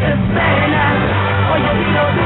causes pena. Hoy yo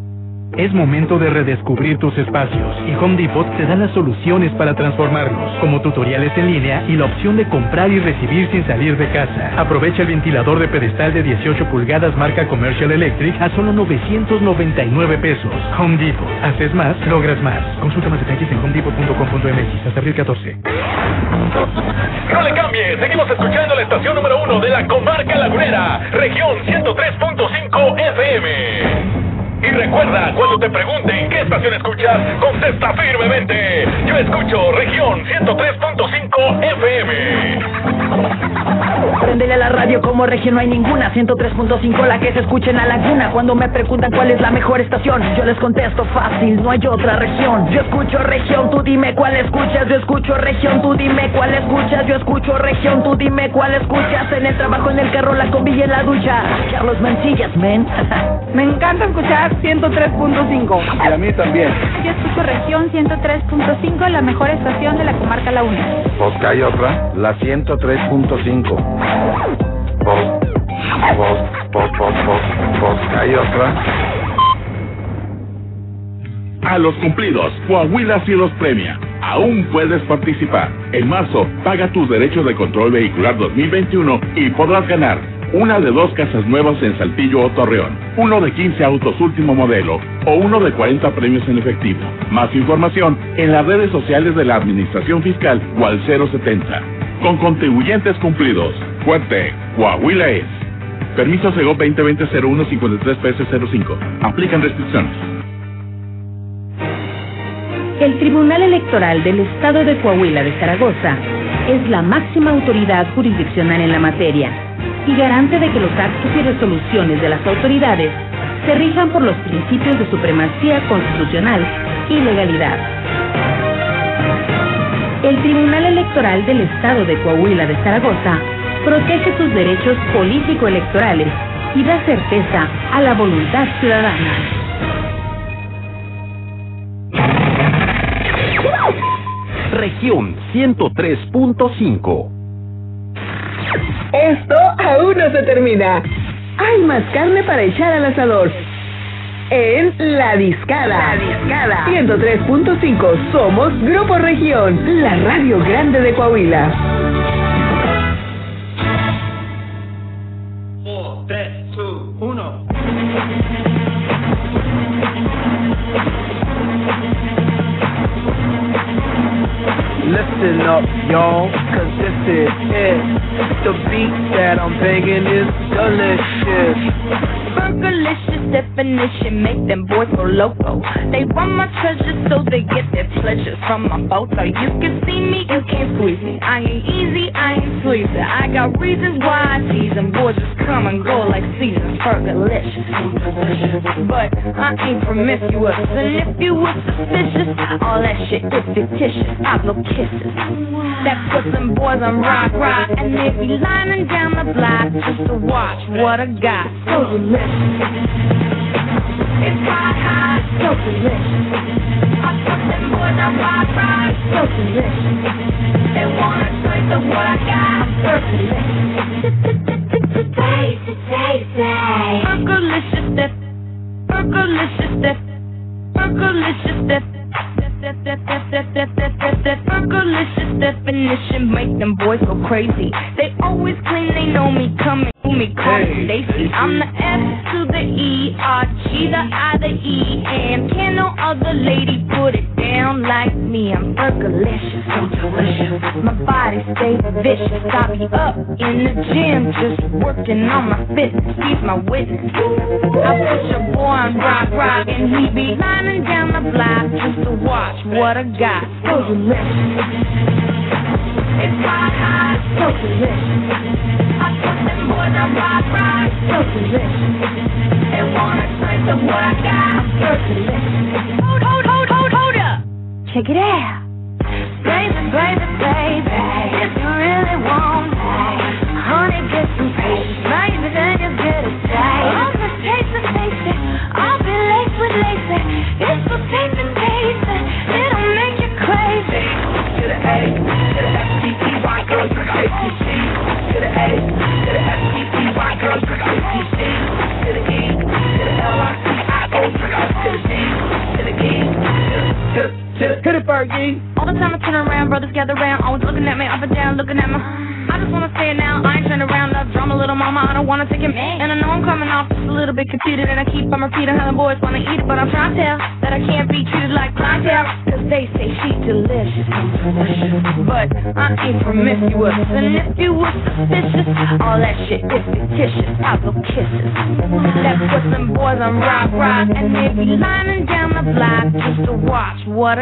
Es momento de redescubrir tus espacios y Home Depot te da las soluciones para transformarlos, como tutoriales en línea y la opción de comprar y recibir sin salir de casa. Aprovecha el ventilador de pedestal de 18 pulgadas marca Commercial Electric a solo 999 pesos. Home Depot. Haces más, logras más. Consulta más detalles en homedepot.com.mx hasta abril 14. No le cambie, seguimos escuchando la estación número uno de la comarca lagunera, región 103.5 FM. Y recuerda, cuando te pregunten qué estación escuchas, contesta firmemente. Yo escucho región 103.5 FM. Prendele a la radio como región, no hay ninguna. 103.5 la que se escucha en la laguna. Cuando me preguntan cuál es la mejor estación Yo les contesto fácil, no hay otra región. Yo escucho región, tú dime cuál escuchas. Yo escucho región, tú dime cuál escuchas. Yo escucho región, tú dime cuál escuchas. En el trabajo, en el carro, la combi y en la ducha. Carlos Mancillas, men Me encanta escuchar 103.5. Y a mí también. Yo escucho región 103.5, la mejor estación de la comarca La Una. Pues que hay otra, la 103.5. Pues, pues, pues, pues, pues, pues que hay otra. A los cumplidos, Coahuila sí los premia. Aún puedes participar. En marzo, paga tus derechos de control vehicular 2021 y podrás ganar una de dos casas nuevas en Saltillo o Torreón, uno de 15 autos último modelo o uno de 40 premios en efectivo. Más información en las redes sociales de la Administración Fiscal o al 070. Con contribuyentes cumplidos. Fuerte, Coahuila es. Permiso Sego 2020-0153-PS05. Aplican restricciones. El Tribunal Electoral del Estado de Coahuila de Zaragoza es la máxima autoridad jurisdiccional en la materia y garante de que los actos y resoluciones de las autoridades se rijan por los principios de supremacía constitucional y legalidad. El Tribunal Electoral del Estado de Coahuila de Zaragoza protege tus derechos político-electorales y da certeza a la voluntad ciudadana. Región 103.5. Esto aún no se termina. Hay más carne para echar al asador. En La Discada. La Discada. 103.5. Somos Grupo Región, la radio grande de Coahuila. 4, 3, 2, 1. Listen up, y'all, cause this is it. The beat that I'm banging is delicious. Burgerlicious definition make them boys go loco. They want my treasure so they get their pleasures from my photo. You can see me, you can't squeeze me. I ain't easy, I ain't sleazy. I got reasons why I tease them. Boys just come and go like seasons. Burgerlicious. But I ain't promiscuous. And if you were suspicious, all that shit is fictitious. I blow kisses. That puts them boys on rock, rock. And they be lining down the block just to watch what I got. So delicious. It's rock hot, so delicious. I put them boys on rock, rock, so delicious. They wanna taste of what I got, so. Taste definition make them boys go crazy. They always claim they know me, coming to me I'm the S to the E, R, G, the I, the E, and can no other lady put it down like me. I'm Fergalicious, so delicious. My body stays vicious. Got me up in the gym, just working on my fitness. He's my witness. I push a boy on rock, rock, and he be lining down the block just to watch what I got. So delicious.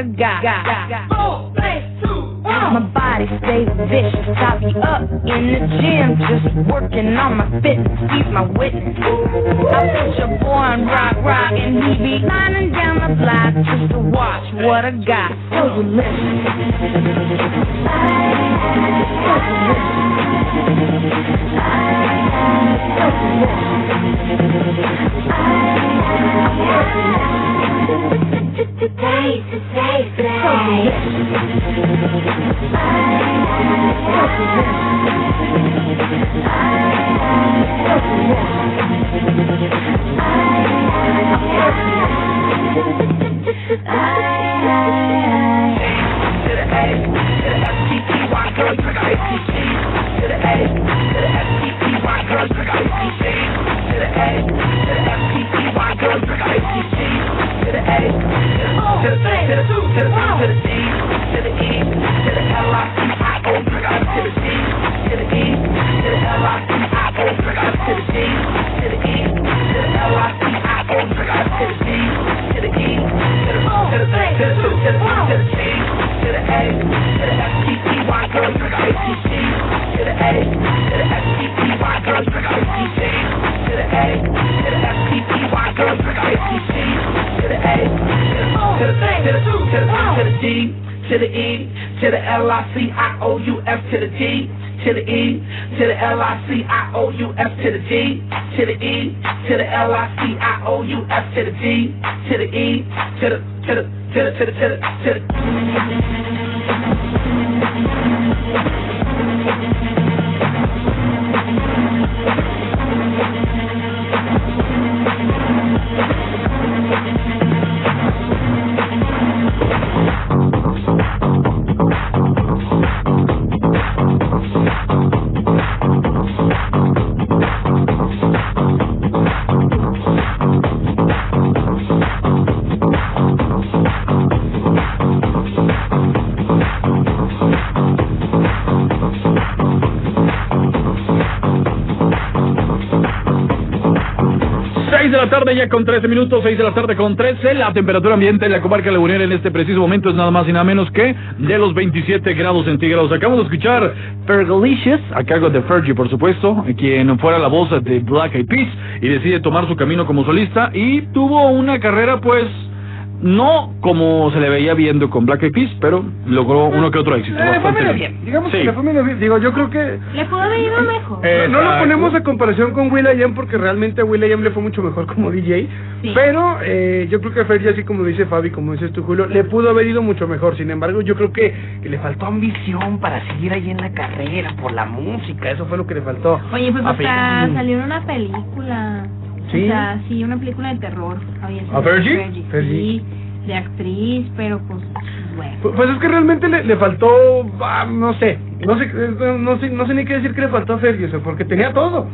Watch what I got. Four, three, two, one. My body stays vicious. Got be up in the gym, just working on my fitness. He's my witness. I put your boy on rock, rock, and he be lining down the block just to watch what I got. So delicious. To the D, to the E, to the L I C I O U F to the D, to the E, to the L I C I O U F to the D, to the E, to the to the to the to the to the to the ya con 13 minutos, 6 de la tarde con 13. La temperatura ambiente en la comarca lagunera en este preciso momento es nada más y nada menos que de los 27 grados centígrados. Acabamos de escuchar Fergalicious, a cargo de Fergie, por supuesto, quien fuera la voz de Black Eyed Peas y decide tomar su camino como solista y tuvo una carrera pues no como se le veía viendo con Black Eyed Peas, pero logró uno que otro éxito. Eh, fue menos bien. bien. Digamos Sí. que le fue menos bien. Digo, yo creo que Le pudo haber ido mejor. no, no lo ponemos a comparación con Will.i.am porque realmente a Will.i.am le fue mucho mejor como DJ. Sí. Pero eh, yo creo que a Fergie, así como dice Fabi, como dices tú, Julio, le pudo haber ido mucho mejor. Sin embargo, yo creo que, que le faltó ambición para seguir ahí en la carrera, por la música. Eso fue lo que le faltó. Oye, pues hasta en una película. ¿Sí? O sea, sí, una película de terror. Había ¿A sido Fergie? Fergie. Sí, de actriz, pero pues, bueno. Pu- Pues es que realmente le, le faltó, ah, no sé, no sé, no, no sé, no sé ni qué decir que le faltó a Fergie, o sea, porque tenía todo.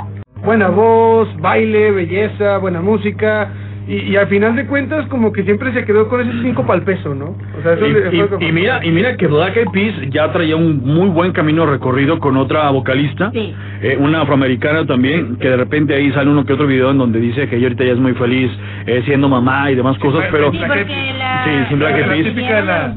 buena voz, baile, belleza, buena música. Y, y al final de cuentas, como que siempre se quedó con esos cinco pal peso, ¿no? O sea, eso Y, le- y- mira, y mira que Black Eyed Peas ya traía un muy buen camino recorrido con otra vocalista, Sí. eh, una afroamericana también, que de repente ahí sale uno que otro video en donde dice que ella ahorita ya es muy feliz eh, siendo mamá y demás cosas, pero Sí, la... Sí, sin Black Eyed Peas.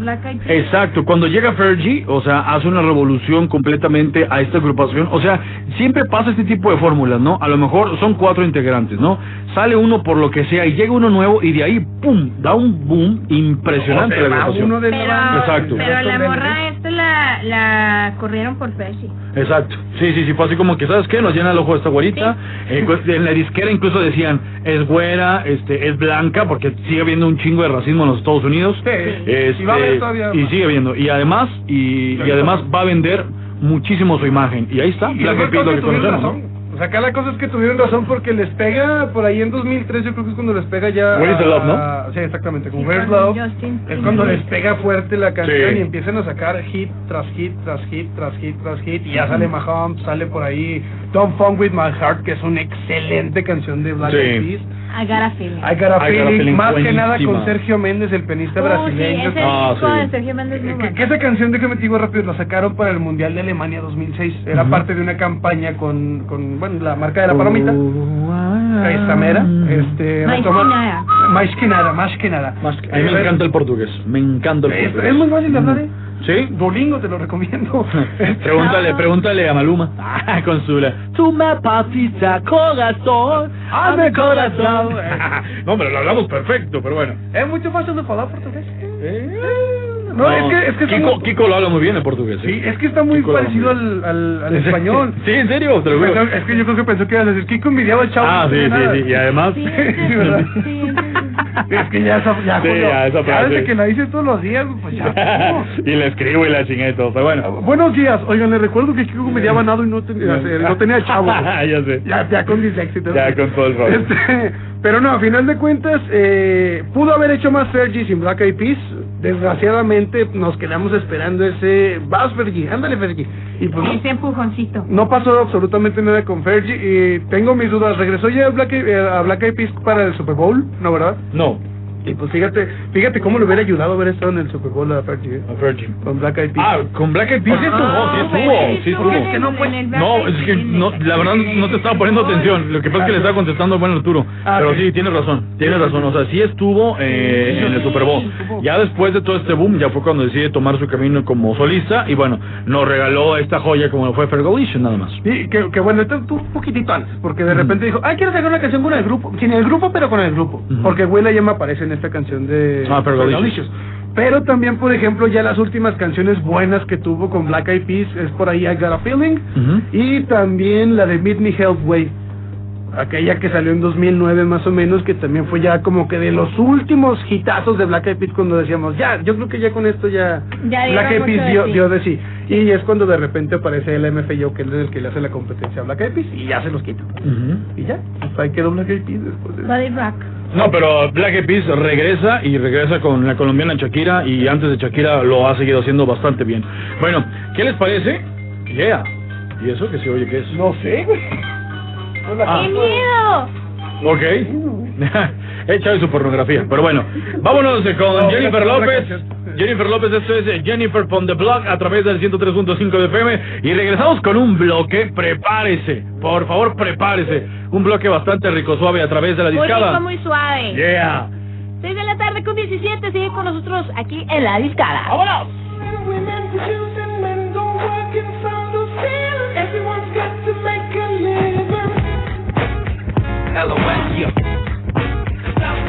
Exacto, cuando llega Fergie, o sea, hace una revolución completamente a esta agrupación, o sea, siempre pasa este tipo de fórmulas, ¿no? A lo mejor son cuatro integrantes, ¿no? Sale uno por lo que sea y llega uno nuevo y de ahí, ¡pum!, da un boom impresionante la uno de la Pero, banda. Exacto. pero la morra esta la, la corrieron por Percy. Exacto, sí, sí, sí, fue así como que, ¿sabes qué? Nos llena el ojo esta güerita. Eh, pues, en la disquera incluso decían, es güera, este, es blanca, porque sigue habiendo un chingo de racismo en los Estados Unidos. Este, y va a haber todavía y sigue habiendo. Y además, y, y además va a vender muchísimo su imagen. Y ahí está, Y Black que que conocemos, ¿no? razón. Sea, acá la cosa es que tuvieron razón porque les pega por ahí en 2003, yo creo que es cuando les pega ya. Where is the Love, ¿no? Sí, exactamente, con Sí, Where's Love. Justin Es cuando les pega fuerte la canción Sí. y empiezan a sacar hit tras hit, tras hit, tras hit, tras hit. Y ya sale Mahomes, sale por ahí Don't Funk With My Heart, que es una excelente canción de Black Sí. Eyed Peas. I got a feeling. I Got a I Got a Feeling, Feeling, más que nada buenísima. con Sergio Méndez, el pianista Uh, sí, brasileño. ese Ah, sí. de Sergio Méndez muy Que, bueno. que esa canción, déjame te digo rápido, la sacaron para el Mundial de Alemania 2006. Era Ujú. parte de una campaña con, con bueno, la marca de la palomita. Esta mera. Este, Más que nada. Más que nada, más que nada. Más que- a mí me encanta el portugués, me encanta el Es, portugués. es muy fácil de hablar, ¿eh? ¿Sí? Dolingo, te lo recomiendo. Pregúntale, pregúntale a Maluma. Ah, con su la- Tú me partiste corazón, a mi corazón. no, pero lo hablamos perfecto, pero bueno. es mucho fácil de hablar portugués. No, es que, es que Kiko, Kiko lo habla muy bien en portugués. Sí, es que está muy Kiko lo habla parecido al, al, al español. Sí, en serio, te lo juro. Pensó- Es que yo creo que pensó que ibas a decir, Kiko envidiaba al chavo. Ah, sí, sí, nada. sí. Y además. Sí, Sí, ¿verdad? Es que ya esa, ya, Sí, Julio, ya, esa ya desde que la dices todos los días, pues ya. y le escribo y la chingué todo, pero bueno. Buenos días, oigan, les recuerdo que Kiko mediaba nada y no tenía, no tenía chavo. ya sé. Ya, ya con dislexia. Ya con todo el rollo. Este, pero no, a final de cuentas, eh, pudo haber hecho más Fergie sin Black Eyed Peas. Desgraciadamente nos quedamos esperando ese. Vas, Fergie, ándale, Fergie. Y pues no, Ese empujoncito. no pasó absolutamente nada con Fergie. Y tengo mis dudas. ¿Regresó ya Black, Eyed- eh, a Black Eyed Peas para el Super Bowl? ¿No, verdad? No, Y pues fíjate, fíjate cómo le hubiera ayudado haber estado en el Super Bowl a Fergie. a Virgin. Con Black Eyed Peas. Ah, con Black Eyed Peas sí estuvo, Ah, sí bueno, estuvo, sí estuvo en el- no, pues, No, es que no, la verdad no te estaba poniendo atención. Lo que pasa es que le estaba contestando el buen Arturo. Ah, Pero sí. tienes razón, tienes razón. O sea, sí estuvo eh, en el Super Bowl. Ya después de todo este boom, ya fue cuando decide tomar su camino como solista. Y bueno, nos regaló esta joya como fue Fergalicious, nada más. Sí, que, que bueno, esto tuvo un poquitito antes, porque de repente dijo, ah, quiero sacar una canción con el grupo, sin el grupo, pero con el grupo, porque Will ya me aparece en esta canción de Ah. Fergalicious. Pero también, por ejemplo, ya las últimas canciones buenas que tuvo con Black Eyed Peas es por ahí I Got a Feeling, Ujú. y también la de Meet Me Halfway, aquella que salió en 2009 más o menos, que también fue ya como que de los últimos hitazos de Black Eyed Peas cuando decíamos, ya, yo creo que ya con esto ya, Ya Black Eyed Peas dio, dio de sí. Y es cuando de repente aparece el MFYO, que es el que le hace la competencia a Black Eyed Peas, y ya se los quita. Ujú. Y ya, hasta ahí quedó Black Eyed Peas después de Buddy Rock. No, pero Black Eyed Peas regresa y regresa con la colombiana Shakira y antes de Shakira lo ha seguido haciendo bastante bien. Bueno, ¿qué les parece? Yeah. ¿Y eso que se oye qué es? No sé, güey. Ah. ¡Qué miedo! Ok. Hecha de su pornografía. Pero bueno, vámonos con No, Jennifer López. Jennifer López, esto es eh, Jennifer from the Block a través del 103.5 de FM. Y regresamos con un bloque. Prepárese. Por favor, prepárese. Un bloque bastante rico, suave a través de la Muy rico, discada. muy suave. Yeah. 6 de la tarde con 17, sigue con nosotros aquí en la discada. ¡Vámonos! LOS,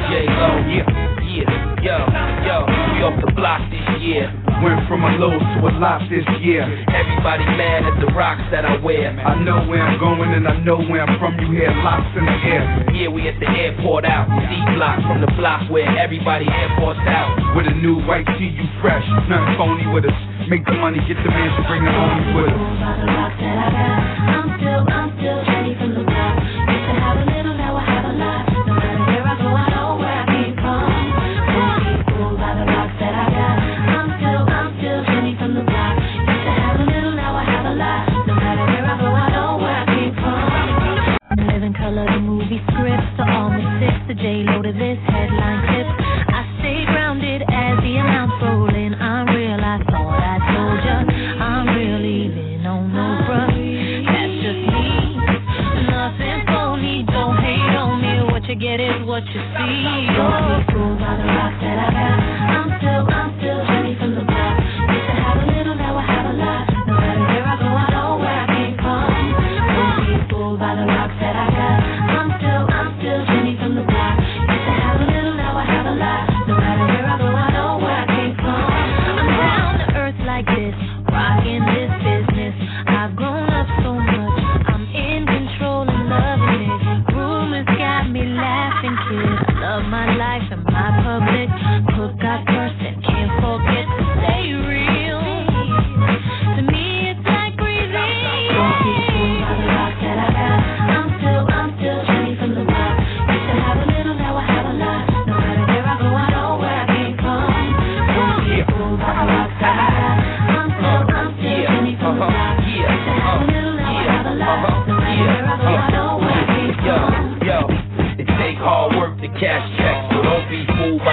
yeah. J-Lo, yeah, yeah, yo, yo, we off the block this year. Went from a low to a lot this year. Everybody mad at the rocks that I wear. I know where I'm going and I know where I'm from. You hear locks in the air. Yeah, we at the airport out. C block from the block where everybody airports out. With a new white tee, you fresh. Nothing phony with us. Make the money, get the man to bring the homies with us. color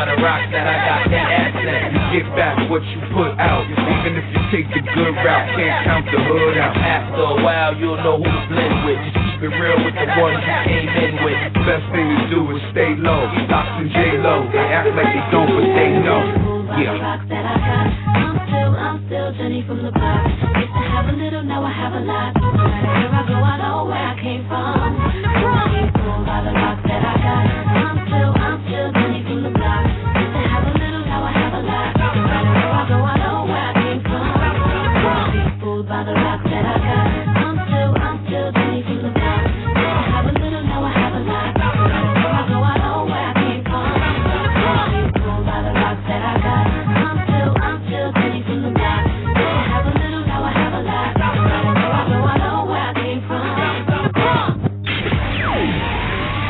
fooled by the rock that I got that asset. You get back what you put out. Even if you take the good route, can't count the hood out. After a while, you'll know who to blend with. Just keep it real with the ones you came in with. Best thing to do is stay low. Stocks and J Lo, they act like they don't, but they know. Yeah. rocks. I'm I'm still Jenny from the block. Used to have a little, now I have a lot. Where I go, I know where I came from. Be by the rocks that I got.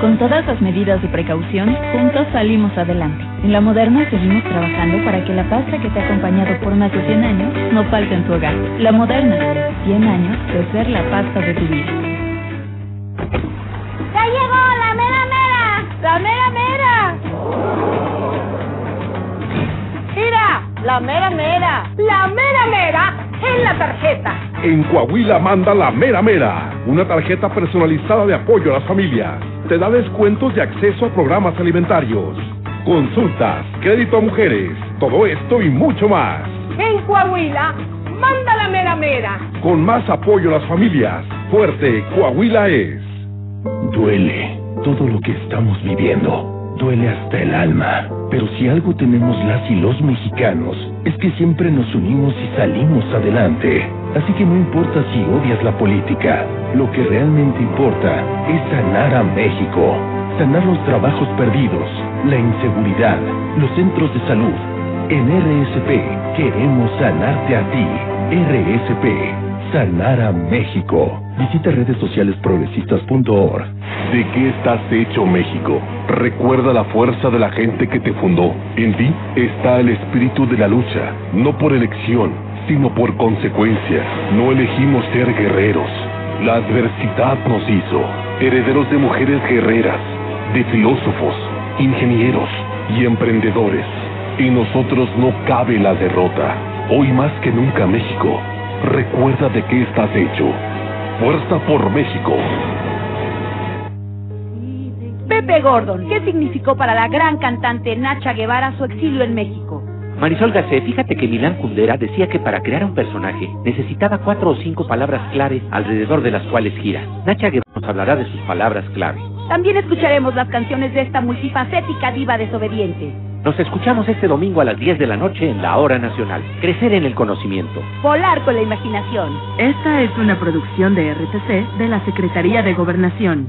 Con todas las medidas de precaución, juntos salimos adelante. En La Moderna seguimos trabajando para que la pasta que te ha acompañado por más de 100 años no falte en tu hogar. La Moderna, 100 años de ser la pasta de tu vida. ¡Ya llegó la mera mera! ¡La mera mera! ¡Mira! ¡La mera mera! ¡La mera mera en la tarjeta! En Coahuila manda la Mera Mera, una tarjeta personalizada de apoyo a las familias. Te da descuentos y acceso a programas alimentarios, consultas, crédito a mujeres, todo esto y mucho más. En Coahuila, manda la mera mera. Con más apoyo a las familias, fuerte Coahuila es. Duele todo lo que estamos viviendo. Duele hasta el alma. Pero si algo tenemos las y los mexicanos, es que siempre nos unimos y salimos adelante. Así que no importa si odias la política, lo que realmente importa es sanar a México. Sanar los trabajos perdidos, la inseguridad, los centros de salud. En RSP queremos sanarte a ti. RSP, sanar a México. Visita redes sociales progresistas.org. ¿De qué estás hecho, México? Recuerda la fuerza de la gente que te fundó. En ti está el espíritu de la lucha, no por elección, sino por consecuencia. No elegimos ser guerreros. La adversidad nos hizo herederos de mujeres guerreras, de filósofos, ingenieros y emprendedores. En nosotros no cabe la derrota. Hoy más que nunca, México, recuerda de qué estás hecho. Fuerza por México. Pepe Gordon, ¿qué significó para la gran cantante Nacha Guevara su exilio en México? Marisol Gacé, fíjate que Milán Kundera decía que para crear un personaje necesitaba cuatro o cinco palabras clave alrededor de las cuales gira. Nacha Guevara nos hablará de sus palabras clave. También escucharemos las canciones de esta multifacética diva desobediente. Nos escuchamos este domingo a las 10 de la noche en la Hora Nacional. Crecer en el conocimiento. Volar con la imaginación. Esta es una producción de RTC de la Secretaría de Gobernación.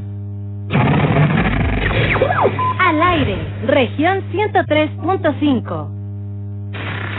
Al aire, región 103.5.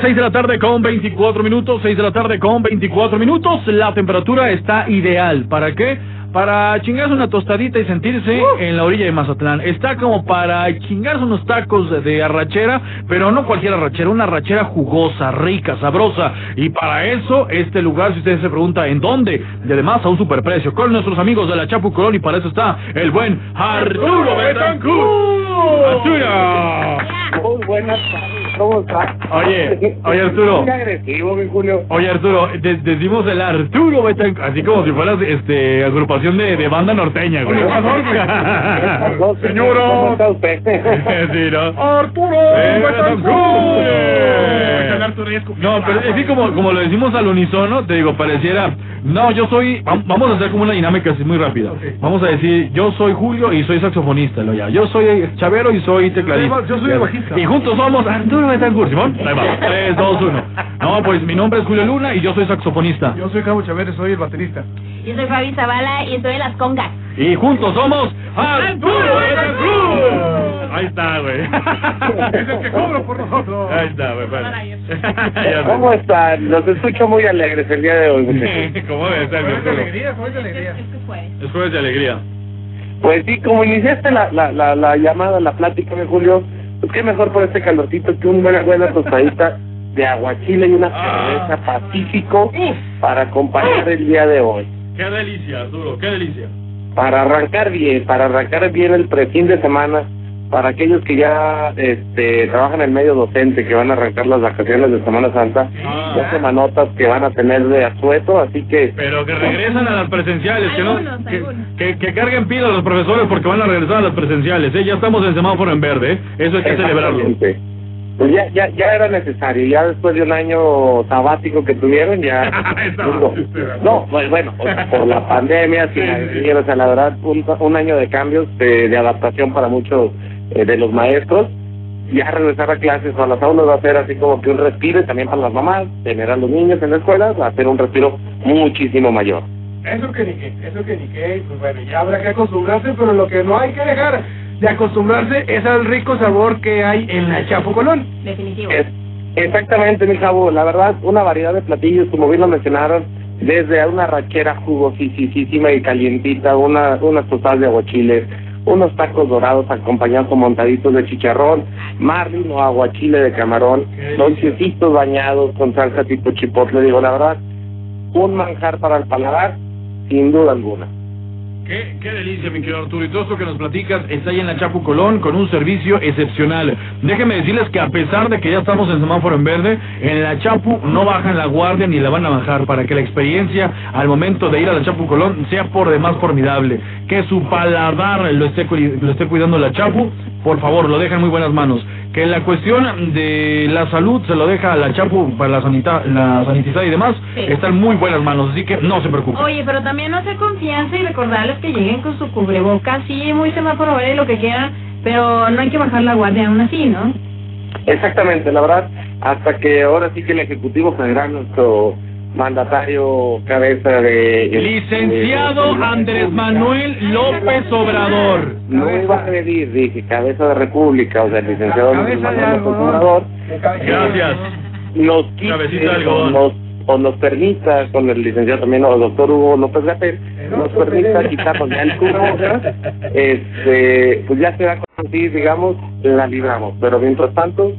Las 6 de la tarde con 24 minutos, 6 de la tarde con 24 minutos. La temperatura está ideal. ¿Para qué? Para chingarse una tostadita y sentirse en la orilla de Mazatlán. Está como para chingarse unos tacos de, arrachera, pero no cualquier arrachera, una arrachera jugosa, rica, sabrosa. Y para eso, este lugar, si usted se pregunta en dónde, y además a un superprecio, con nuestros amigos de la Chapu Colón, y para eso está el buen Arturo Betancourt. ¡Arturo! Muy buenas tardes, ¿cómo estás? Oye, oye Arturo. Muy agresivo, mi Julio. Oye Arturo, de- decimos el Arturo Betancourt, así como si fueras este agrupación de, de banda norteña, güey. Señora. ¿Cómo está usted? sí, ¿no? Arturo Betancourt. No, pero así como, como lo decimos al unísono, te digo, pareciera, no, yo soy, vam- vamos a hacer como una dinámica así muy rápida. Vamos a decir, yo soy Julio y soy saxofonista, lo ya. Yo soy Chavero y soy tecladista. Yo soy bajista. Y juntos somos Arturo Betancourt, Simón. Ahí va, 3, 2, 1. No, pues mi nombre es Julio Luna y yo soy saxofonista. Yo soy Cabo Chávez, soy el baterista. Yo soy Fabi Zavala y estoy en las congas. Y juntos somos Arturo Betancourt. Ahí está, güey. Es el que cobra por nosotros. Ahí está, güey. Ya ¿Cómo están? Los escucho muy alegres el día de hoy. ¿Cómo mi Jueves de alegría, jueves de alegría. Es jueves de alegría. Pues sí, como iniciaste la, la, la, la llamada, la plática de Julio, pues qué mejor por este calorcito que una buena tostadita de aguachile y una Ah. cerveza pacífico para acompañar el día de hoy. Qué delicia, Arturo, qué delicia. Para arrancar bien, para arrancar bien el pre-fin de semana, para aquellos que ya este, trabajan en el medio docente, que van a arrancar las vacaciones de Semana Santa, Ah. dos semanotas que van a tener de asueto, así que... Pero que regresan a las presenciales, que no, que, que, que carguen pila a los profesores porque van a regresar a las presenciales, ¿eh? Ya estamos en semáforo en verde, ¿eh? Eso hay que celebrarlo. Pues ya, ya, ya era necesario, ya después de un año sabático que tuvieron, ya... no, pues bueno, o sea, por la pandemia, sin la- o sea, la verdad, un, un año de cambios, de, de adaptación para muchos eh, de los maestros, ya regresar a clases o a las aulas va a ser así como que un respiro, y también para las mamás, tener a los niños en la escuela, va a ser un respiro muchísimo mayor. Eso que ni qué, eso que ni qué, pues bueno, ya habrá que acostumbrarse, pero lo que no hay que dejar de acostumbrarse es al rico sabor que hay en la Chapo Colón. Definitivo. Es- exactamente, mi chavo. La verdad, una variedad de platillos, como bien lo mencionaron, desde una rachera jugosísima y calientita, una, unas tostadas de aguachiles, unos tacos dorados acompañados con montaditos de chicharrón, marlin o aguachile de camarón, dulcecitos bañados con salsa tipo chipotle. Digo, la verdad, un manjar para el paladar, sin duda alguna. Qué, delicia, mi querido Arturo. Y todo esto que nos platicas está ahí en la Chapu Colón con un servicio excepcional. Déjenme decirles que a pesar de que ya estamos en semáforo en verde, en la Chapu no bajan la guardia ni la van a bajar para que la experiencia al momento de ir a la Chapu Colón sea por demás formidable. Que su paladar lo esté, lo esté cuidando la Chapu, por favor, lo dejan muy buenas manos. Que la cuestión de la salud se lo deja a la Chapu para la, sanita, la sanitizada y demás, Sí. está en muy buenas manos, así que no se preocupen. Oye, pero también no hacer confianza y recordarles que lleguen con su cubrebocas, sí, muy semáforo verde y lo que quieran, pero no hay que bajar la guardia aún así, ¿no? Exactamente, la verdad, hasta que ahora sí que el Ejecutivo Federal, nuestro mandatario cabeza de... Licenciado de- Andrés Manuel López Obrador. No iba a agredir, dije, cabeza de república, o sea, el licenciado Andrés Manuel López Obrador. Gracias. Nos quite nos, o nos permita, con el licenciado también, o el doctor Hugo López Gatel, nos permita quitarnos ya el cubrebocas, este, pues ya se va a digamos, la libramos. Pero mientras tanto,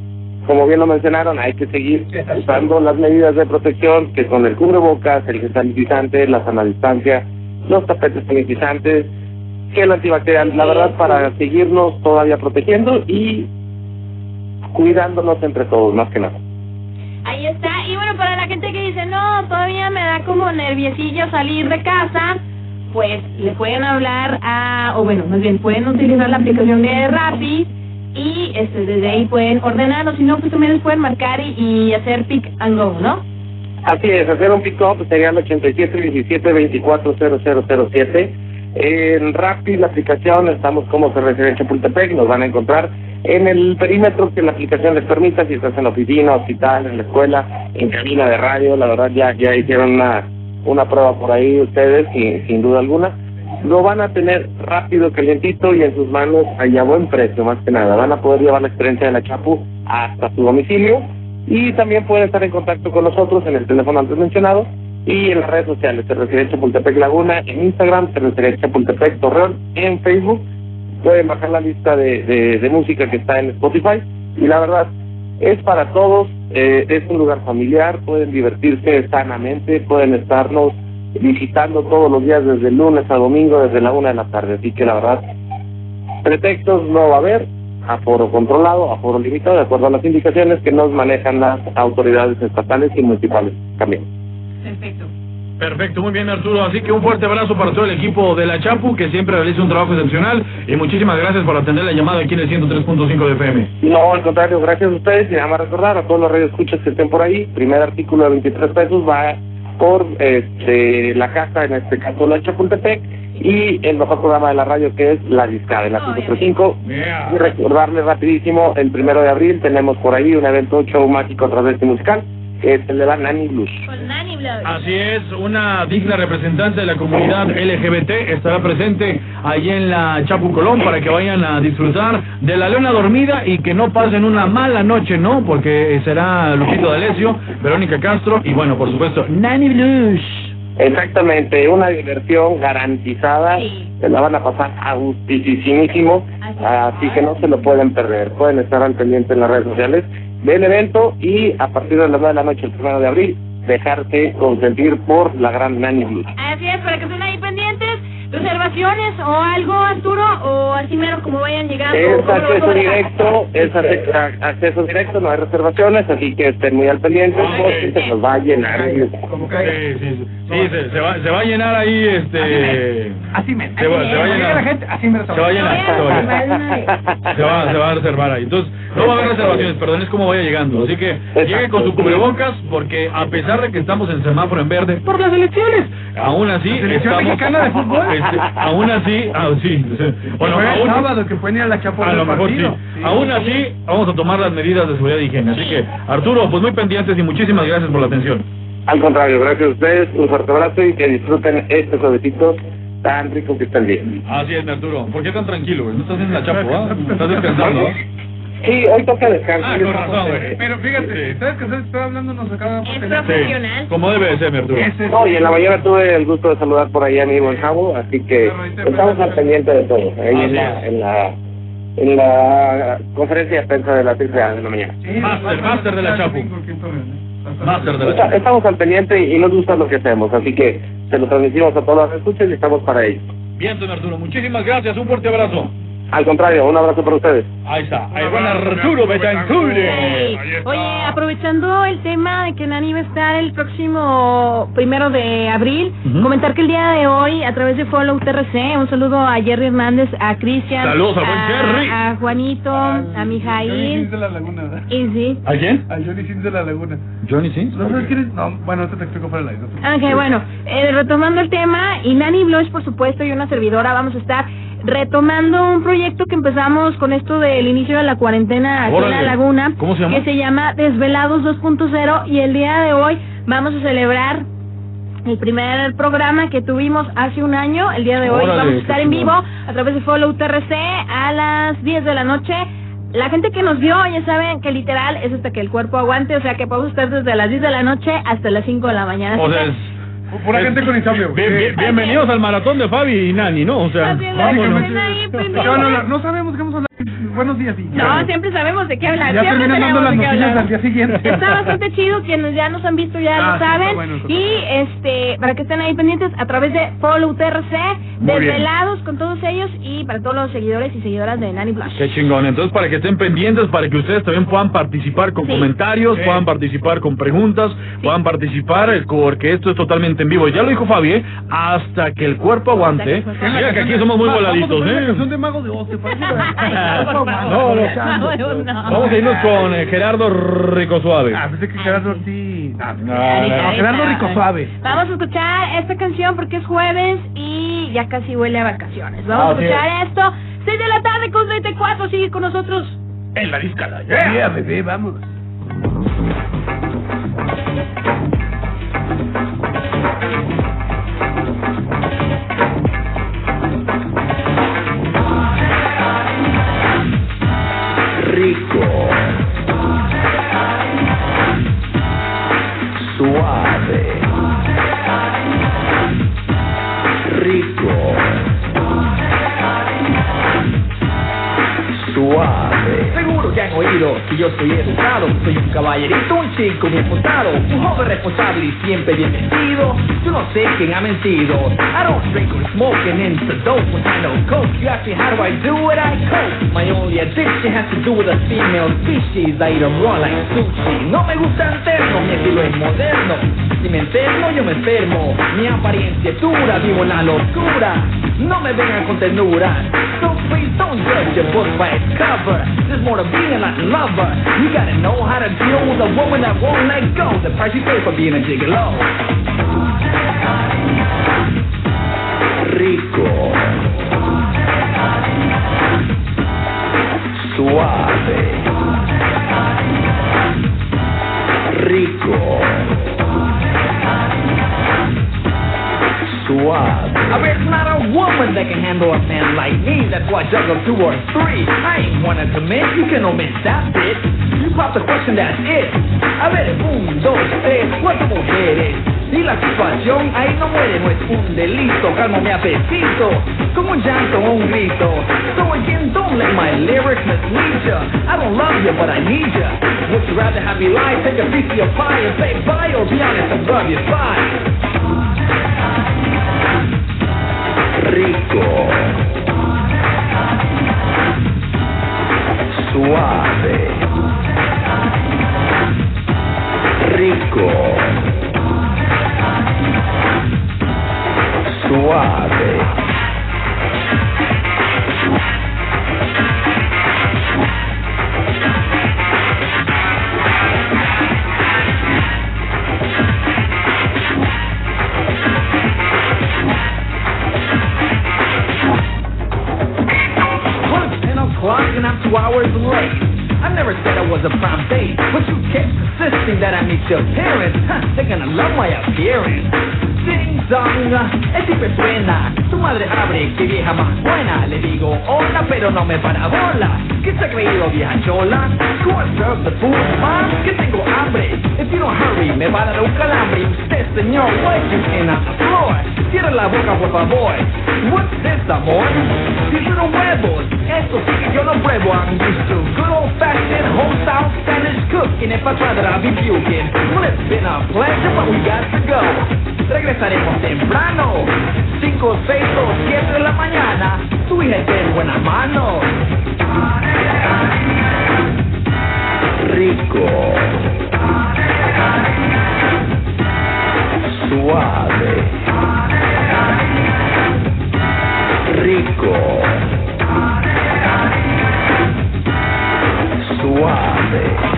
como bien lo mencionaron, hay que seguir usando las medidas de protección, que son el cubrebocas, el sanitizante, la sana distancia, los tapetes sanitizantes, gel antibacterial, la verdad, para seguirnos todavía protegiendo y cuidándonos entre todos, más que nada. Ahí está. Y bueno, para la gente que dice, no, todavía me da como nerviosillo salir de casa, pues le pueden hablar a, o bueno, más bien pueden utilizar la aplicación de Rappi y este, desde ahí pueden ordenar, o si no, pues también les pueden marcar y, y hacer pick and go, ¿no? Así es, hacer un pick-up sería el 8717-240007. En Rappi, la aplicación, estamos como Cervecería en Chapultepec, nos van a encontrar en el perímetro que la aplicación les permita, si estás en la oficina, hospital, en la escuela, en cabina de radio, la verdad ya, ya hicieron una, una prueba por ahí ustedes, sin, sin duda alguna. Lo van a tener rápido, calientito y en sus manos y a buen precio, más que nada. Van a poder llevar la experiencia de la Chapu hasta su domicilio y también pueden estar en contacto con nosotros en el teléfono antes mencionado y en las redes sociales, Cervecería Chapultepec Laguna, en Instagram, Cervecería Chapultepec Torreón, en Facebook. Pueden bajar la lista de, de, de música que está en Spotify y la verdad es para todos, eh, es un lugar familiar, pueden divertirse sanamente, pueden estarnos visitando todos los días desde el lunes a domingo, desde la una de la tarde. Así que la verdad, pretextos no va a haber, aforo controlado, aforo limitado, de acuerdo a las indicaciones que nos manejan las autoridades estatales y municipales también. Perfecto. Perfecto, muy bien Arturo. Así que un fuerte abrazo para todo el equipo de la Chapu, que siempre realiza un trabajo excepcional. Y muchísimas gracias por atender la llamada aquí en el 103.5 de FM. No, al contrario, gracias a ustedes y nada más recordar a todos los radioescuchas que estén por ahí, primer artículo de 23 pesos va por este, la casa, en este caso la Chapultepec, y el mejor programa de la radio que es La Discada, en la 535. Y recordarles rapidísimo, el primero de abril tenemos por ahí un evento show mágico a través de musical, que es el de la Nani Blues. Así es, una digna representante de la comunidad LGBT estará presente allí en la Chapu Colón para que vayan a disfrutar de la leona dormida y que no pasen una mala noche, ¿no? Porque será Lupito D'Alessio, Verónica Castro y bueno, por supuesto, Nani Blues. Exactamente, una diversión garantizada, se la van a pasar a gustísimo, así que no se lo pueden perder, pueden estar al pendiente en las redes sociales del evento y a partir de las 9 de la noche el primero de abril dejarse consentir por la gran Nani. Así es, para que estén ahí pendientes, reservaciones o algo, Arturo, o así mero como vayan llegando. Es ¿cómo lo acceso directo, es a- acceso directo, no hay reservaciones, así que estén muy al pendiente porque se nos va a llenar. Sí, sí, sí, Sí, se, se va, se va a llenar ahí, este... Así me. Se va, se va a llenar. la gente, así me Se va a llenar, se va a llenar. Se va, a reservar ahí. Entonces, no va a haber reservaciones, perdón, es como vaya llegando. Así que llegue con su cubrebocas, porque a pesar de que estamos en semáforo en verde, por las elecciones, aún así selección estamos... mexicana de fútbol? Este, aún así, ah, sí. Bueno, Fue el aún, sábado que pueden ir a la chapa a lo mejor sí. partido. Aún así, vamos a tomar las medidas de seguridad y higiene. Así que, Arturo, pues muy pendientes y muchísimas gracias por la atención. Al contrario, gracias a ustedes, un fuerte abrazo y que disfruten este suavecito tan rico que están bien. Así es, Arturo. ¿Por qué tan tranquilo, güey? No estás en la chapo, ¿ah? Estás descansando, ¿ah? Sí, hoy toca descanso. Ah, con razón, güey. Pero fíjate, ¿sabes que se está hablando? Nos acaba de profesional. Como debe de ser, mi Arturo. No, y en la mañana tuve el gusto de saludar por ahí a mi buen Javo, así que estamos al pendiente de todo. Ahí en la, en la, en la conferencia de prensa de la tercera de la mañana. Master, master de la chapo. Master de la. Estamos al pendiente y nos gusta lo que hacemos, así que se lo transmitimos a todas las escuchas y estamos para ello. Bien, don Arturo. Muchísimas gracias. Un fuerte abrazo. Al contrario, un abrazo para ustedes. Ahí está. Ahí va Arturo Betancourt. Oye, aprovechando el tema de que Nani va a estar el próximo primero de abril, Ujú. comentar que el día de hoy, a través de Follow TRC, un saludo a Jerry Hernández, a Cristian, Saludos al buen Jerry. a Juanito, a Johnny Mijail, Sins de la Laguna. ¿verdad? y sí. ¿A quién? A Johnny Sins de la Laguna. Johnny Sins. ¿No sabes quién es? No, bueno, te explico del aire. Ok, bueno, eh, retomando el tema, y Nani Blush, por supuesto, y una servidora, vamos a estar retomando un proyecto que empezamos con esto del inicio de la cuarentena aquí en la laguna, ¿Cómo se llama? que se llama Desvelados 2.0, y el día de hoy vamos a celebrar el primer programa que tuvimos hace un año, el día de hoy Órale, vamos a estar en vivo a través de Follow TRC a las 10 de la noche la gente que nos vio, ya saben que literal es hasta que el cuerpo aguante, o sea que podemos estar desde las 10 de la noche hasta las 5 de la mañana. O Así sea, que- es- Pura es- gente con insomnio. Bien- bien- bienvenidos al maratón de Fabi y Nani, ¿no? O sea, Así es, vámonos. estén ahí, ¿Qué pendientes. van a hablar? No sabemos qué vamos a hablar. Buenos días. y ya. No, siempre sabemos de qué hablar. Ya siempre terminan dando tenemos las de qué noticias hablar. al día siguiente. Está bastante chido, quienes ya nos han visto ya Ah, lo sí, saben. bueno y este, para que estén ahí pendientes a través de Follow TRC, desvelados con todos ellos y para todos los seguidores y seguidoras de Nani Blush. Qué chingón. Entonces, para que estén pendientes, para que ustedes también puedan participar con Sí. comentarios, Sí. puedan participar con preguntas, puedan participar, eh, porque esto es totalmente en vivo. Ya lo dijo Fabi, ¿eh? Hasta que el cuerpo aguante. Mira que aquí somos muy voladitos, ¿eh? canción de Mago de Oz, ¿te parece? No, no. Vamos a irnos con eh, Gerardo Rico Suave. Ah, pensé que Gerardo. Ah, No, no. Gerardo Rico Suave. Vamos a escuchar esta canción porque es jueves y ya casi huele a vacaciones. Vamos Así a escuchar esto. 6 de la tarde con 34, sigue con nosotros. En la discada, Yeah, bebé, vamos. Oído que yo soy educado, soy un caballerito, un chico bien portado, un joven responsable y siempre bien vestido. Yo no sé quién ha mentido. I don't drink or smoke and into dope when I know coke. You ask me how do I do it, I cope. My only addiction has to do with a female species. I eat them raw like sushi. No me gusta el terno, mi estilo es moderno. Si me enfermo, yo me enfermo. Mi apariencia es dura, vivo en la locura. No me vengan con ternura. So please don't judge a book by its cover. There's more to being a lover. You gotta know how to deal with a woman that won't let go. The price you pay for being a gigolo. rico, suave, rico, I bet it's not a woman that can handle a man like me. That's why I juggle two or three. I ain't one to commit. You can omit that bit. You pop the question, that's it. A ver, un, dos, tres, cuatro mujeres. Y la situación ahí no muere, no es un delito. Calmo mi apetito, como un llanto o un grito. So again, don't let my lyrics mislead ya. I don't love you, but I need ya. Would you rather have me lie, take a piece of your pie and say bye, or be honest and rub your spine? Chola? Go and serve the food, ma, que tengo hambre. If you don't hurry, me va a dar un calambre. Usted, señor, why you the floor? Cierra la boca, por favor. What's this, amor? Little huevos. Esto sí que yo no pruebo. I'm used to good old fashioned home style Spanish cooking. If I try that, I'll be puking. Well, it's been a pleasure, but we got to go. Regresaremos temprano. 5, 6 o 7 de la mañana. Tu hija está en buenas manos. Rico, suave, rico, suave.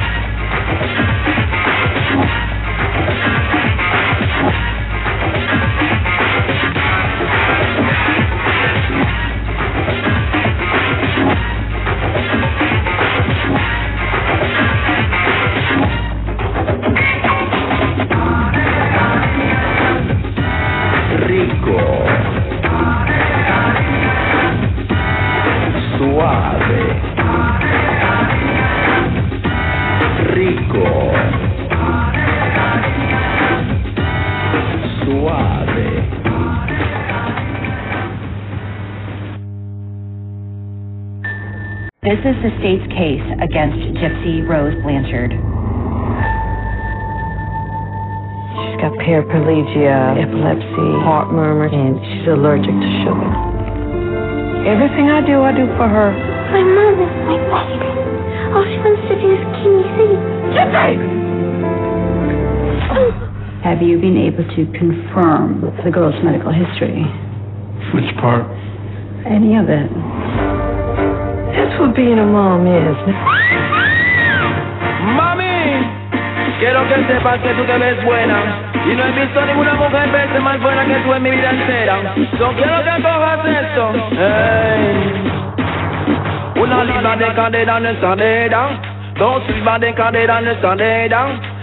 Is the state's case against Gypsy Rose Blanchard. She's got paraplegia, epilepsy, heart murmur, and she's allergic to sugar. Everything I do, I do for her. My mom is my baby. All she wants to do is keep me safe. Gypsy! Have you been able to confirm the girl's medical history? Which part? Any of it? That's what being a mom is. Mami, quiero que sepas que tú te ves buena. Y no he visto ninguna mujer verse más buena que tú en mi vida entera. So quiero que cojas esto. Ey. Una libra de cadera en escalera. Dos libras de cadera en escalera.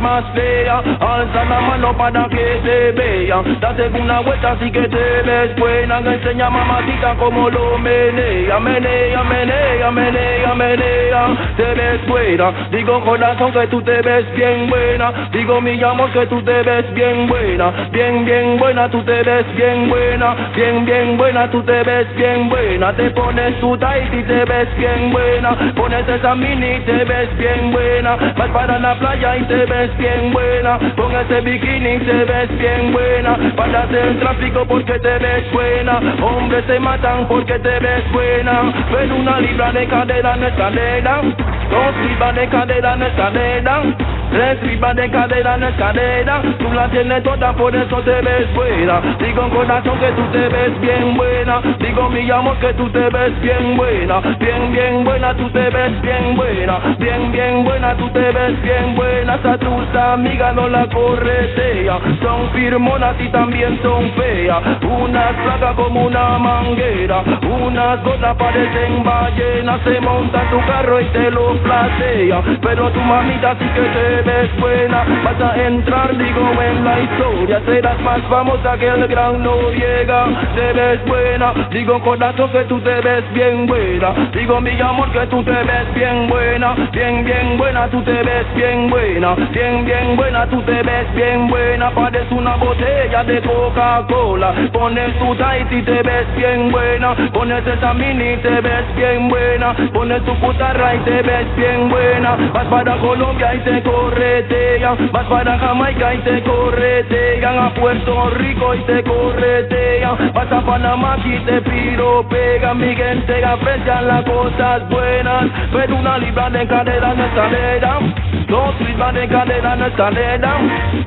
más fea. Alza la mano para que te vean. Date una vuelta así que te ves buena. Enseña mamacita como lo menea. Menea, menea, menea, menea. Te ves buena. Digo corazón que tú te ves bien buena. Digo mi amor que tú te ves bien buena. Bien, bien buena, tú te ves bien buena. Bien, bien buena, tú te ves bien buena. Te pones tu tight y te ves bien buena. Pones esa mini y te ves bien buena. Vas para la playa y te bien buena. Con ese bikini te ves bien buena. Paras el tráfico porque te ves buena. Hombres se matan porque te ves buena. Ven una libra de cadera en escalera. Dos libras de cadera en escalera. Tres libras de cadera en escalera. Tú la tienes toda, por eso te ves buena. Digo corazón que tú te ves bien buena. Digo mi amor que tú te ves bien buena. Bien, bien buena, tú te ves bien buena. Bien, bien buena, tú te ves bien buena. Hasta tus amigas no la corretea. Son firmonas y también son feas. Unas placas como una manguera. Unas gotas parecen ballenas. Se monta tu carro y te lo platea. Pero tu mamita sí que te ves buena. Vas a entrar, digo, en la historia. Serás más famosa que el gran Noriega. Te ves buena. Digo, corazón que tú te ves bien buena. Digo, mi amor que tú te ves bien buena. Bien, bien buena, tú te ves bien buena. Bien buena, tú te ves bien buena. Pareces una botella de Coca-Cola. Pones tu tight y te ves bien buena. Pones esa mini y te ves bien buena. Pones tu putarra y te ves bien buena. Vas para Colombia y te corretean. Vas para Jamaica y te corretean. A Puerto Rico y te corretean. Vas a Panamá y te piropean. Mi gente aprecian las cosas buenas. Pero una libra de cadera en escalera. Dos libras de cadera en escalera.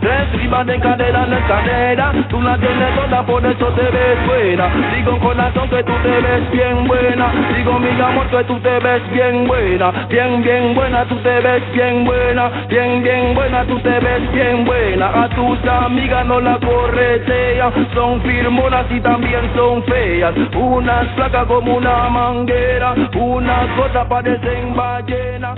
Tres libras de cadera en escalera. Tú la tienes toda, por eso te ves buena. Digo corazón que tú te ves bien buena. Digo mi amor que tú te ves bien buena. Bien, bien buena, tú te ves bien buena. Bien, bien buena, tú te ves bien buena. A tus amigas no la corretea. Son firmonas y también son feas. Unas placas como una manguera. Unas gotas parecen ballenas.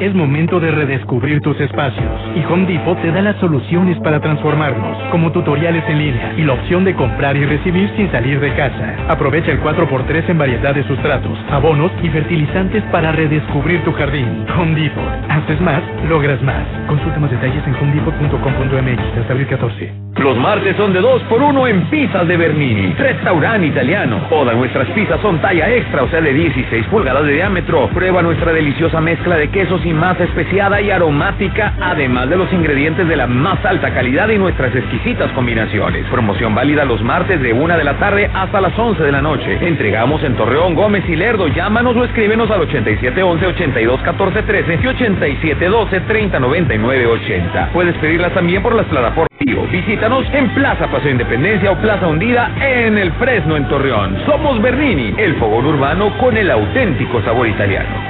Es momento de redescubrir tus espacios y Home Depot te da las soluciones para transformarlos, como tutoriales en línea y la opción de comprar y recibir sin salir de casa. Aprovecha el 4x3 en variedad de sustratos, abonos y fertilizantes para redescubrir tu jardín. Home Depot. Haces más, logras más. Consulta más detalles en homedepot.com.mx hasta abril 14. Los martes son de 2 por 1 en pizzas de Bernini. Restaurante italiano. Todas nuestras pizzas son talla extra, o sea de 16 pulgadas de diámetro. Prueba nuestra deliciosa mezcla de quesos y masa especiada y aromática, además de los ingredientes de la más alta calidad y nuestras exquisitas combinaciones. Promoción válida los martes de 1 de la tarde hasta las 11 de la noche. Entregamos en Torreón, Gómez y Lerdo. Llámanos o escríbenos al 8711-821413 y 8712-309980. Puedes pedirlas también por las plataformas. Visítanos en Plaza Paseo Independencia o Plaza Hundida en el Fresno en Torreón. Somos Bernini, el fogón urbano con el auténtico sabor italiano.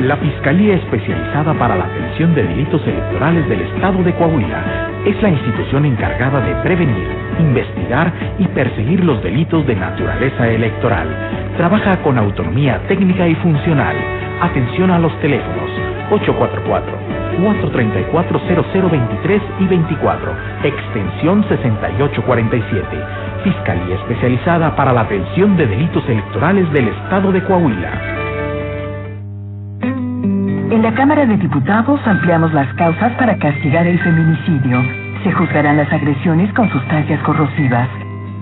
La Fiscalía Especializada para la Atención de Delitos Electorales del Estado de Coahuila es la institución encargada de prevenir, investigar y perseguir los delitos de naturaleza electoral. Trabaja con autonomía técnica y funcional. Atención a los teléfonos 844 434-0023 y 24, extensión 6847. Fiscalía especializada para la atención de delitos electorales del Estado de Coahuila. En la Cámara de Diputados ampliamos las causas para castigar el feminicidio. Se juzgarán las agresiones con sustancias corrosivas.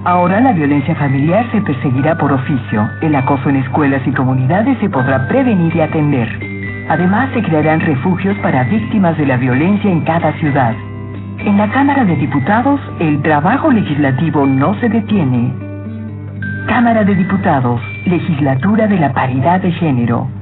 Ahora la violencia familiar se perseguirá por oficio. El acoso en escuelas y comunidades se podrá prevenir y atender. Además, se crearán refugios para víctimas de la violencia en cada ciudad. En la Cámara de Diputados, el trabajo legislativo no se detiene. Cámara de Diputados, Legislatura de la Paridad de Género.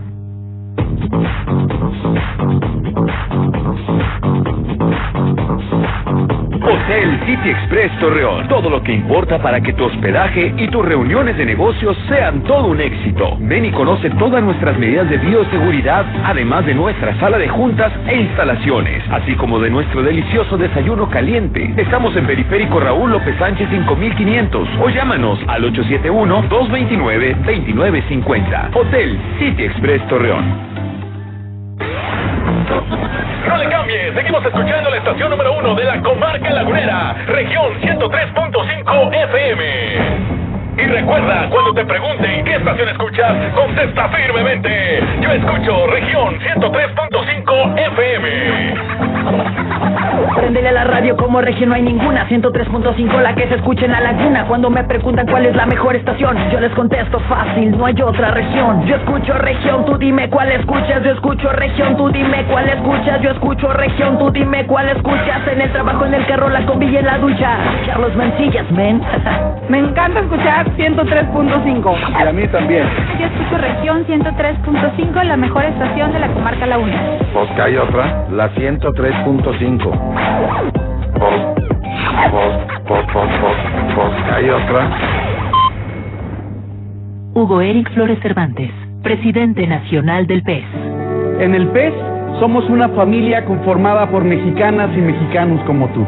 Hotel City Express Torreón. Todo lo que importa para que tu hospedaje y tus reuniones de negocios sean todo un éxito. Ven y conoce todas nuestras medidas de bioseguridad, además de nuestra sala de juntas e instalaciones, así como de nuestro delicioso desayuno caliente. Estamos en Periférico Raúl López Sánchez 5500 o llámanos al 871-229-2950. Hotel City Express Torreón. No le cambie, seguimos escuchando la estación número uno de la comarca lagunera, región 103.5 FM. Y recuerda, cuando te pregunten qué estación escuchas, contesta firmemente. Yo escucho región 103.5 FM. Prendele a la radio como región no hay ninguna. 103.5 la que se escucha en la laguna. Cuando me preguntan cuál es la mejor estación Yo les contesto fácil, no hay otra región. Yo escucho región, tú dime cuál escuchas. Yo escucho región, tú dime cuál escuchas. Yo escucho región, tú dime cuál escuchas. En el trabajo, en el carro, la combi y en la ducha. Carlos Mancillas, men. Me encanta escuchar 103.5 Y a mí también. Yo escucho región 103.5 La mejor estación de la comarca Laguna. Pues que hay otra, la 103.5 hay otra. Hugo Eric Flores Cervantes, presidente nacional del PES. En el PES somos una familia conformada por mexicanas y mexicanos como tú.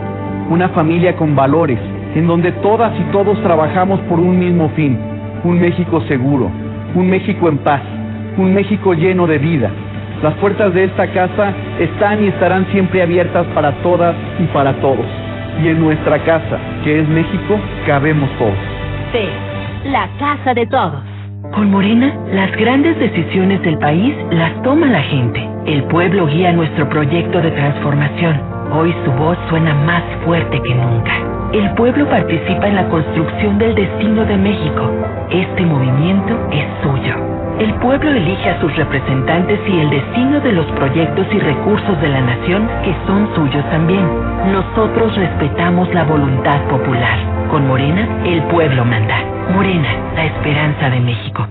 Una familia con valores, en donde todas y todos trabajamos por un mismo fin. Un México seguro, un México en paz, un México lleno de vida, las puertas de esta casa están y estarán siempre abiertas para todas y para todos. Y en nuestra casa, que es México, cabemos todos. Sí, la casa de todos. Con Morena, las grandes decisiones del país las toma la gente. El pueblo guía nuestro proyecto de transformación. Hoy su voz suena más fuerte que nunca. El pueblo participa en la construcción del destino de México. Este movimiento es suyo. El pueblo elige a sus representantes y el destino de los proyectos y recursos de la nación que son suyos también. Nosotros respetamos la voluntad popular. Con Morena, el pueblo manda. Morena, la esperanza de México.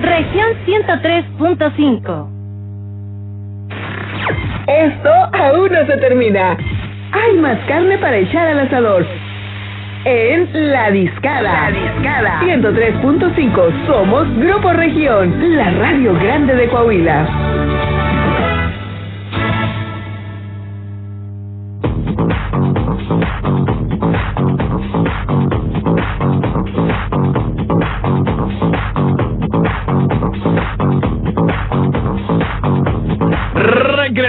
Región 103.5 Esto aún no se termina. Hay más carne para echar al asador en La Discada. La Discada. 103.5. Somos Grupo Región, la radio grande de Coahuila.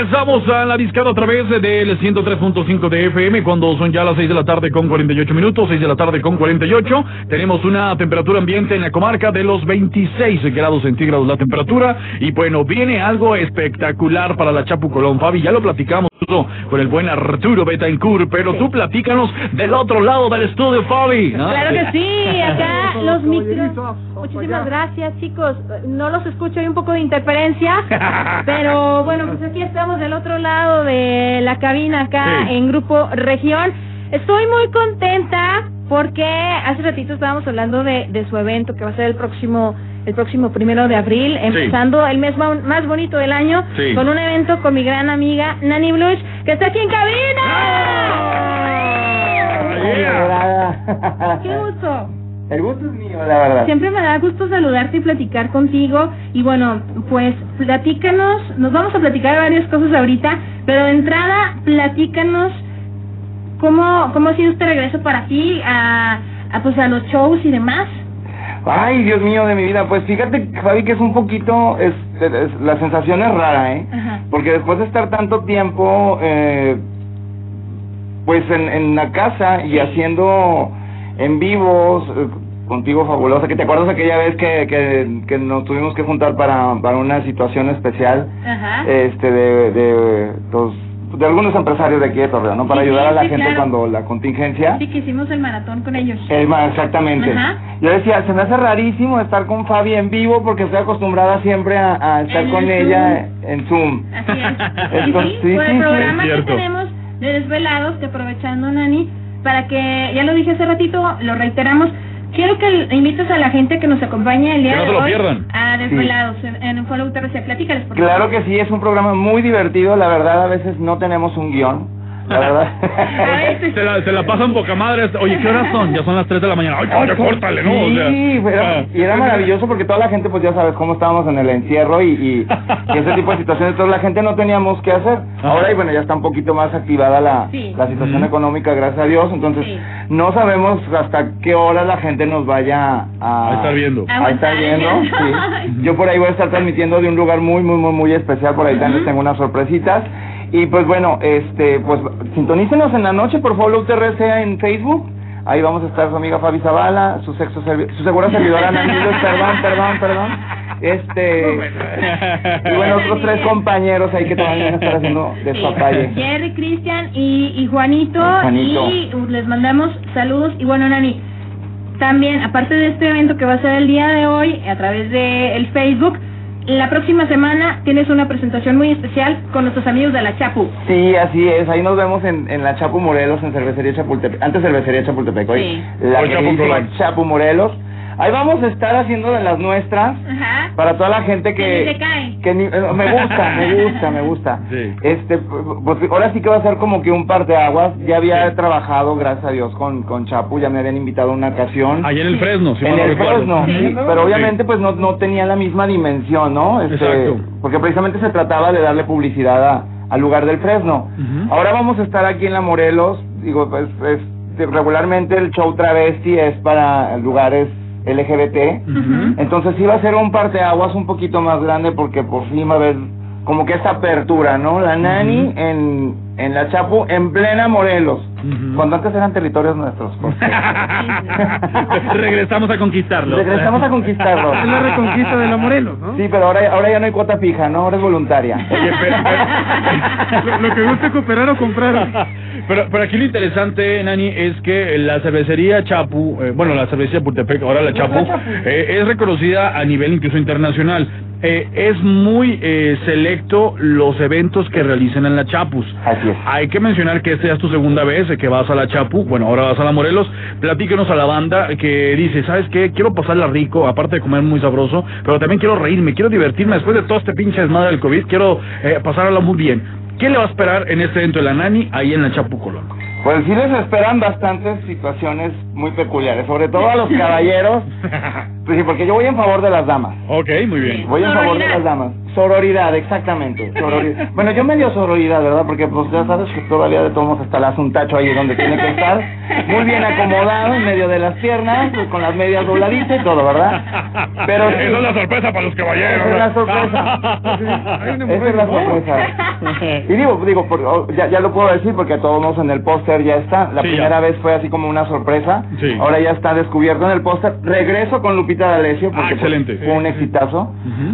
Regresamos a la discada a través del 103.5 de FM cuando son ya las 6 de la tarde con 48 minutos, 6 de la tarde con 48. Tenemos una temperatura ambiente en la comarca de los 26 grados centígrados la temperatura y bueno, viene algo espectacular para la Chapu Colón. Fabi, ya lo platicamos con el buen Arturo Betancourt, pero tú platícanos del otro lado del estudio, Fabi. ¿no? Claro que sí, acá los micros. Muchísimas gracias, chicos. No los escucho, hay un poco de interferencia, pero bueno, pues aquí estamos del otro lado de la cabina acá Sí. en Grupo Región. Estoy muy contenta porque hace ratito estábamos hablando de, de su evento que va a ser el próximo el próximo primero de abril, empezando el mes más bonito del año Sí. con un evento con mi gran amiga Nani Blush que está aquí en cabina. ¡Qué gusto! El gusto es mío, la verdad. Siempre me da gusto saludarte y platicar contigo. Y bueno, pues platícanos, nos vamos a platicar varias cosas ahorita, pero de entrada, platícanos cómo, cómo ha sido este regreso para ti a, a, pues, a los shows y demás. Ay, Dios mío de mi vida. Pues fíjate, Fabi, que es un poquito. Es, es- la sensación es rara, ¿eh? Ajá. Porque después de estar tanto tiempo, eh, pues en, en la casa y haciendo en vivos, eh, contigo fabulosa, que te acuerdas aquella vez que, que, que nos tuvimos que juntar para, para una situación especial, Ajá. este, de, de, los- de algunos empresarios de aquí de Torreón, ¿no? Para Sí, ayudar sí, a la sí, gente claro. cuando la contingencia. Sí, que hicimos el maratón con ellos. Ma- exactamente. Ajá. Yo decía, se me hace rarísimo estar con Fabi en vivo porque estoy acostumbrada siempre a, a estar En con el ella en Zoom. Así es. Entonces, sí, sí, por sí, el sí. programa Es que tenemos de Desvelados, que aprovechando, Nani, para que, ya lo dije hace ratito, lo reiteramos, quiero que invites a la gente que nos acompaña el día Que no de se lo hoy pierdan. a Desvelados en, en Follow TRC. Platícales, por Claro favor. que sí, es un programa muy divertido. La verdad, a veces no tenemos un guion. La verdad. Se la, se la pasan poca madre. Oye, ¿qué horas son? Ya son las 3 de la mañana. Ay, ya córtale, ¿no? O sea, Sí, pero- ah. y era maravilloso porque toda la gente, pues ya sabes cómo estábamos en el encierro y, y, y ese tipo de situaciones, toda la gente no teníamos qué hacer. Ahora, y bueno, ya está un poquito más activada la, Sí. la situación económica, gracias a Dios, entonces Sí. no sabemos hasta qué hora la gente nos vaya a, A estar viendo. A estar viendo, sí. Yo por ahí voy a estar transmitiendo de un lugar muy, muy, muy, muy especial, por ahí también tengo unas sorpresitas. Y pues bueno, este, pues sintonícenos en la noche por Follow TRC en Facebook. Ahí vamos a estar su amiga Fabi Zavala, su sexo servi- su segura servidora perdón, perdón, perdón. Este y bueno, otros tres compañeros ahí que también van a estar haciendo despapalle. Jerry, Cristian y, y Juanito, Juanito. y uh, les mandamos saludos y bueno Nani también aparte de este evento que va a ser el día de hoy a través de el Facebook la próxima semana tienes una presentación muy especial con nuestros amigos de la Chapu Sí, así es. Ahí nos vemos en, en la Chapu Morelos, en Cervecería Chapultepec. Antes Cervecería Chapultepec, hoy Sí. la Hoy Chapu. Chapu Morelos. Ahí vamos a estar haciendo de las nuestras Ajá. para toda la gente Que ni que... se cae. que ni- eh, me gusta, me gusta, me gusta. Este, pues ahora sí que va a ser como que un parteaguas. Ya había trabajado, gracias a Dios, con, con Chapu, ya me habían invitado a una ocasión. Allá en el Fresno, si en el recuerdo. Fresno, Sí. sí, pero obviamente pues no, no tenía la misma dimensión, ¿no? Este, Exacto. Porque precisamente se trataba de darle publicidad a- al lugar del Fresno. Ahora vamos a estar aquí en la Morelos, digo, pues es- regularmente el show travesti es para lugares LGBT, entonces sí va a ser un parteaguas un poquito más grande porque por fin va a haber como que esta apertura, ¿no? La nani en, en la Chapu, en plena Morelos, cuando antes eran territorios nuestros. Regresamos a conquistarlo. Regresamos a conquistarlo. Es la reconquista de la Morelos, ¿no? Sí, pero ahora, ahora ya no hay cuota fija, ¿no? Ahora es voluntaria. lo, lo que guste cooperar o comprar. Pero, pero aquí lo interesante, Nani, es que la cervecería Chapu, eh, bueno, la cervecería Pultepec, ahora la Chapu, eh, es reconocida a nivel incluso internacional. Eh, es muy eh, selecto los eventos que realizan en la Chapus. Así es. Hay que mencionar que esta ya es tu segunda vez eh, que vas a la Chapu, bueno, ahora vas a la Morelos. Platíquenos a la banda que dice, ¿sabes qué? Quiero pasarla rico, aparte de comer muy sabroso, pero también quiero reírme, quiero divertirme después de todo este pinche desmadre del COVID, quiero eh, pasarla muy bien. ¿Qué le va a esperar en este evento de la Nani ahí en la Chapu Colón? Pues sí les esperan bastantes situaciones muy peculiares, sobre todo a los caballeros. Pues sí, porque yo voy en favor de las damas. Ok, muy bien. Voy en favor de las damas. Sororidad, exactamente. Sororidad. Bueno, yo medio sororidad, ¿verdad? Porque pues ya sabes que todavía de todos hasta le un tacho ahí donde tiene que estar. Muy bien acomodado en medio de las piernas, pues, con las medias dobladitas y todo, ¿verdad? Pero sí, Esa es la sorpresa para los esa es la sorpresa. Esa es la sorpresa. Y digo, digo, por- oh, ya, ya lo puedo decir porque a todos en el póster ya está. La Sí, primera ya. vez fue así como una sorpresa. Sí. Ahora ya está descubierto en el póster. Regreso con Lupita D'Alessio porque Ah, pues, excelente. fue un exitazo.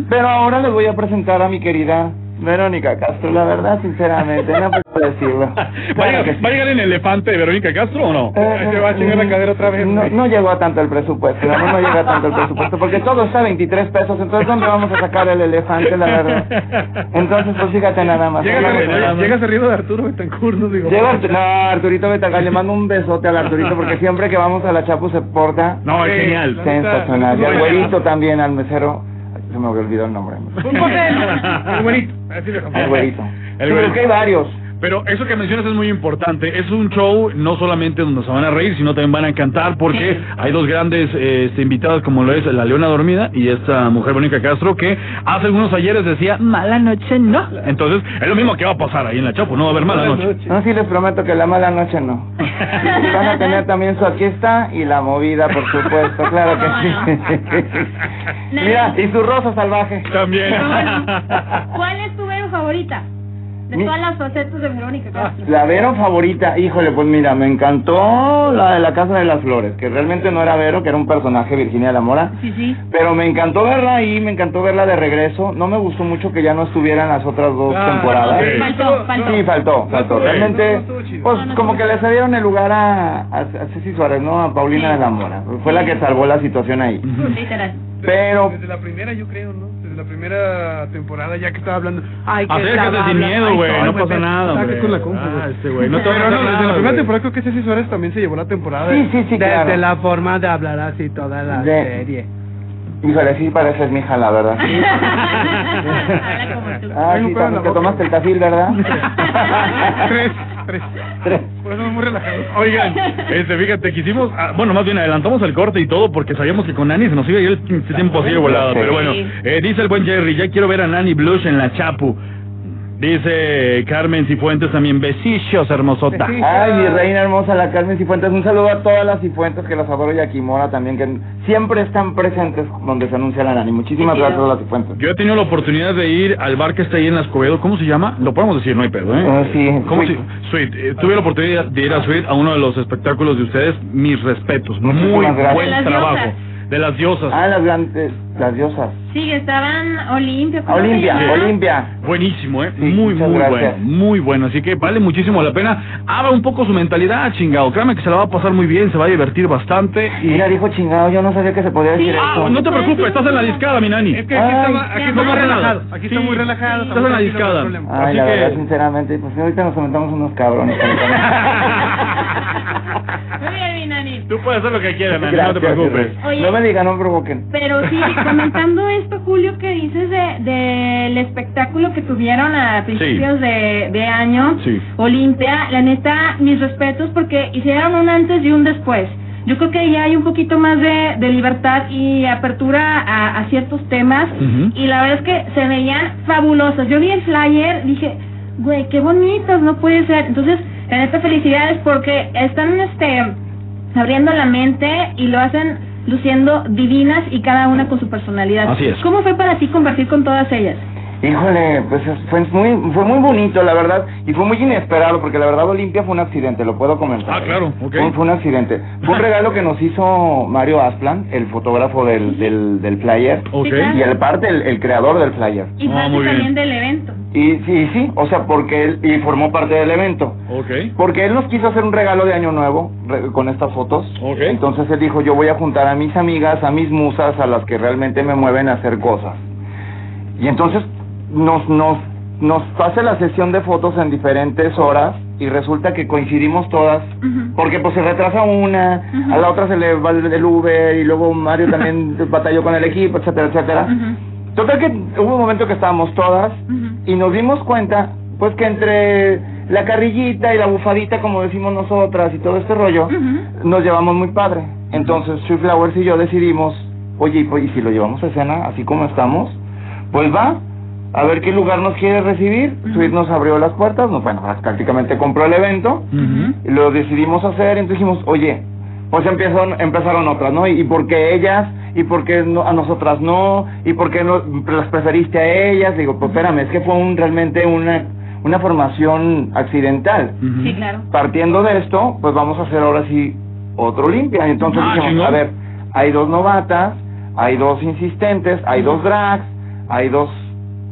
Pero ahora les voy a presentar a mi querida Verónica Castro, la verdad, sinceramente, no puedo decirlo. ¿Va a, Claro. ¿Va a llegar en el elefante de Verónica Castro o no? Eh, ¿Se va a chingar la cadera otra vez? No, no llegó a tanto el presupuesto, no, no llega tanto el presupuesto, porque todo está a 23 pesos, entonces ¿dónde vamos a sacar el elefante, la verdad? Entonces, pues fíjate nada más. Llega, Nada más. de Arturo Betancourt, no digo. Llega no, Arturito Betagal, le mando un besote al Arturito porque siempre que vamos a la Chapu se porta No, es genial. sensacional. Y al güerito también, al mesero, se me olvidó el nombre. El güerito. Así Al güerito. El Sí, güerito. que hay varios. Pero eso que mencionas es muy importante. Es un show no solamente donde se van a reír, sino también van a cantar porque hay dos grandes eh, este, invitadas como lo es la Leona Dormida y esta mujer Verónica Castro que hace algunos ayeres decía mala noche no. Entonces es lo mismo que va a pasar ahí en la Chapo, no va a haber mala noche. No, sí les prometo que la mala noche no. Van a tener también su aquí está y la movida, por supuesto, claro que sí. Mira, y su rosa salvaje. También. ¿Cuál es tu Vero favorita? De Mi- todas las facetas de Verónica Castro. La Vero favorita, híjole, pues mira, me encantó la de la Casa de las Flores, que realmente no era Vero, que era un personaje Virginia de la Mora. Sí, sí. Pero me encantó verla ahí, me encantó verla de regreso. No me gustó mucho que ya no estuvieran las otras dos Ah, temporadas. sí. Faltó, faltó. Sí, faltó, faltó. Realmente, pues como que le cedieron el lugar a, a, a Ceci Suárez, ¿no? A Paulina de la Mora. Fue la que salvó la situación ahí. Literal. Pero Desde la primera, yo creo, ¿no? La primera temporada, ya que estaba hablando. Ay, que Acércate sin miedo, güey, no pasa nada, saque hombre. con la compu, Ah, este güey, no te Pero no, desde la primera temporada creo que Ceci Suárez también se llevó la temporada. Sí, sí, sí, Desde claro. la forma de hablar así toda la De- serie. Híjole, sí pareces mi hija, la verdad. Ah, te tomaste el tafil, ¿verdad? tres, tres. Tres. Por eso muy relajado. Oigan, este, fíjate, quisimos, ah, bueno, más bien adelantamos el corte y todo porque sabíamos que con Nani se nos iba a ir el tiempo así de volado. Pero bueno, eh, dice el buen Jerry, ya quiero ver a Nani Blush en la Chapu. Dice Carmen Cifuentes también, besillos, hermosota. Ay, mi reina hermosa, la Carmen Cifuentes. Un saludo a todas las Cifuentes que las adoro y a Kimora también, que siempre están presentes donde se anuncia la Nani. Muchísimas Sí, gracias a las Cifuentes. Yo he tenido la oportunidad de ir al bar que está ahí en la Escobedo, ¿cómo se llama? Lo podemos decir, no hay pedo, ¿eh? Ah, sí, ¿Cómo Sweet. Eh, tuve la oportunidad de ir a Sweet a uno de los espectáculos de ustedes, mis respetos, muy Muchísimas gracias. buen las trabajo. De las diosas. Ah, las grandes, las diosas. Sí, estaban Olimpia. ¿cómo se Olimpia, llama? Olimpia. Buenísimo, ¿eh? Sí, muy, muy gracias. bueno, muy bueno. Así que vale muchísimo la pena. Abra un poco su mentalidad, chingado. Créame que se la va a pasar muy bien, se va a divertir bastante. Y... Mira, dijo chingado, yo no sabía que se podía decir Ah, eso. no te preocupes, estás en la discada, mi nani. Es que aquí Ay, estaba, aquí está muy no relajado. Aquí está Sí, muy relajado. estás en la discada. Ay, Así la que- verdad, sinceramente, pues ahorita nos comentamos unos cabrones. Tú puedes hacer lo que quieras, Nani, no te preocupes. Oye. No me digan, no me provoquen. Pero sí, comentando esto, Julio, que dices de del espectáculo que tuvieron a principios de, de año, Sí. Olimpia, la neta, mis respetos porque hicieron un antes y un después. Yo creo que ya hay un poquito más de, de libertad y apertura a, a ciertos temas y la verdad es que se veían fabulosas. Yo vi el flyer, dije, güey, qué bonitas, no puede ser. Entonces, la neta, felicidades porque están este abriendo la mente y lo hacen luciendo divinas y cada una con su personalidad. Así es. ¿Cómo fue para ti compartir con todas ellas? Híjole, pues es- fue muy, fue muy bonito, la verdad, y fue muy inesperado, porque la verdad Olimpia fue un accidente, lo puedo comentar. Ah, claro, ok. Fue, fue un accidente. Fue un regalo que nos hizo Mario Asplan, el fotógrafo del, del, del flyer, Ok. Sí, claro. y el parte, el, el creador del flyer. Y Ah, parte bien. también del evento. Y sí, sí, o sea, porque él, y formó parte del evento. Ok. Porque él nos quiso hacer un regalo de año nuevo re- con estas fotos. Ok. Entonces él dijo, yo voy a juntar a mis amigas, a mis musas, a las que realmente me mueven a hacer cosas. Y entonces nos, nos, nos hace la sesión de fotos en diferentes horas y resulta que coincidimos todas. Porque pues se retrasa una, a la otra se le va el, Uber y luego Mario también batalló con el equipo, etcétera, etcétera. Total que hubo un momento que estábamos todas y nos dimos cuenta, pues que entre la carrillita y la bufadita, como decimos nosotras, y todo este rollo, nos llevamos muy padre. Entonces, Sweet Flowers y yo decidimos, oye, y pues, ¿y si lo llevamos a escena así como estamos, pues va. A ver qué lugar nos quiere recibir. Sweet nos abrió las puertas, no, bueno, prácticamente compró el evento y lo decidimos hacer. Entonces dijimos, oye, pues empezaron, empezaron otras, ¿no? ¿Y, y por qué ellas? ¿Y por qué no, a nosotras no? ¿Y por qué no las preferiste a ellas? Digo, pues espérame, es que fue un, realmente una, una formación accidental. Sí, claro. Partiendo de esto, pues vamos a hacer ahora sí otro limpia. Entonces Ah, dijimos, a ver, hay dos novatas, hay dos insistentes, hay dos drags, hay dos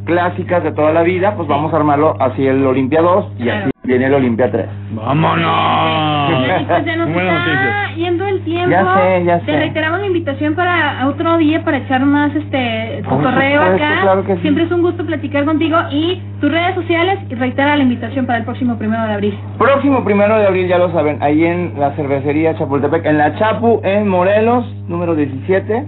clásicas de toda la vida, pues vamos a armarlo así el Olimpia 2 y Claro. así viene el Olimpia 3. ¡Vámonos! Pues se nos está yendo el tiempo. Ya sé, ya Te sé. reiteramos la invitación para otro día para echar más este cotorreo acá. claro que sí. Siempre es un gusto platicar contigo y tus redes sociales y reitera la invitación para el próximo primero de abril. Próximo primero de abril, ya lo saben, ahí en la cervecería Chapultepec, en la Chapu, en Morelos, número 17,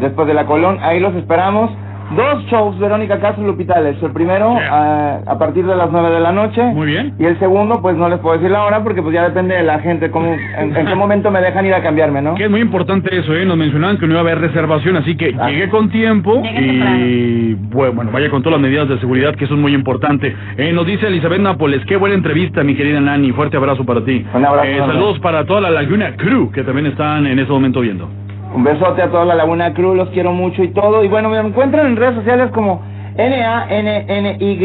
después de la Colón, ahí los esperamos. Dos shows, Verónica Castro y Lupita Alessio. El primero a, a partir de las 9 de la noche. Muy bien. Y el segundo, pues no les puedo decir la hora porque pues ya depende de la gente, cómo, en, en qué momento me dejan ir a cambiarme, ¿no? Que es muy importante eso, ¿eh? Nos mencionaban que no iba a haber reservación, así que llegué con tiempo y bueno, bueno, vaya con todas las medidas de seguridad, que eso es muy importante. Eh, nos dice Elizabeth Nápoles, qué buena entrevista, mi querida Nani, fuerte abrazo para ti. Un abrazo, Eh, saludos para toda la Laguna Crew, que también están en ese momento viendo. Un besote a toda la Laguna Cruz, los quiero mucho y todo. Y bueno, me encuentran en redes sociales como N-A-N-N-Y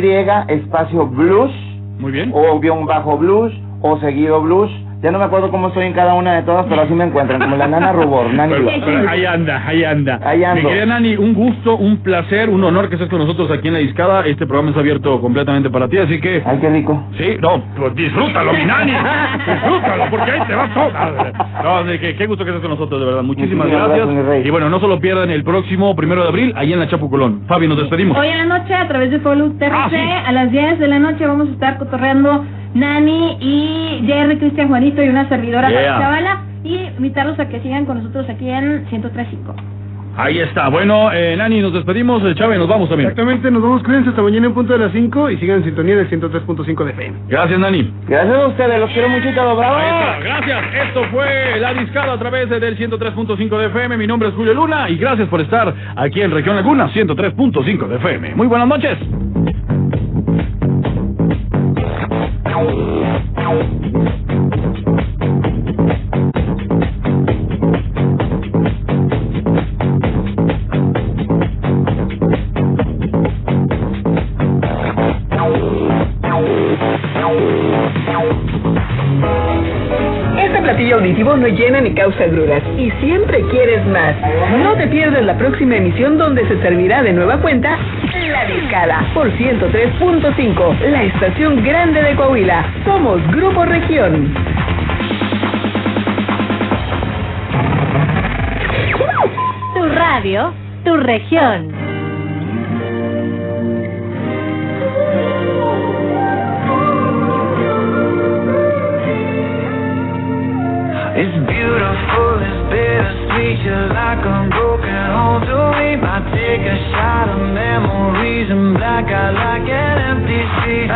espacio blues. Muy bien. O guion bajo blues o seguido blues. Ya no me acuerdo cómo estoy en cada una de todas, pero así me encuentran, como la nana Rubor, Nani Pero- ahí anda, ahí anda. Ahí ando. Mi querida Nani, un gusto, un placer, un honor que estés con nosotros aquí en La Discada. Este programa está abierto completamente para ti, así que... Ay, qué rico. Sí, no, pues disfrútalo, mi Nani. Disfrútalo, porque ahí te va toda. No, de que, qué gusto que estés con nosotros, de verdad. Muchísimas, Muchísimas gracias. gracias, mi rey. Y bueno, no se lo pierdan el próximo primero de abril, ahí en la Chapu Colón. Fabi, nos despedimos. Hoy en la noche, a través de Follow TRC, Ah, sí. a las 10 de la noche vamos a estar cotorreando Nani y Jerry, Cristian Juanito y una servidora Yeah. Fabi Zavala y invitarlos a que sigan con nosotros aquí en 103.5. Ahí está. Bueno, eh, Nani, nos despedimos. Eh, Chávez, nos vamos también. Exactamente, nos vamos, cuídense hasta mañana en punto de las 5 y sigan en sintonía del 103.5 de FM. Gracias, Nani. Gracias a ustedes, los quiero mucho y todo, bravo. Ahí está, gracias. Esto fue La Discada a través del 103.5 de FM. Mi nombre es Julio Luna y gracias por estar aquí en Región Laguna 103.5 de FM. Muy buenas noches. Auditivo no llena ni causa gruras y siempre quieres más. No te pierdas la próxima emisión donde se servirá de nueva cuenta La Discada por 103.5, la estación grande de Coahuila. Somos Grupo Región. Tu radio, tu región. It's beautiful, it's bittersweet. You're like a broken home to me. Might take a shot of memories and black out like an empty feel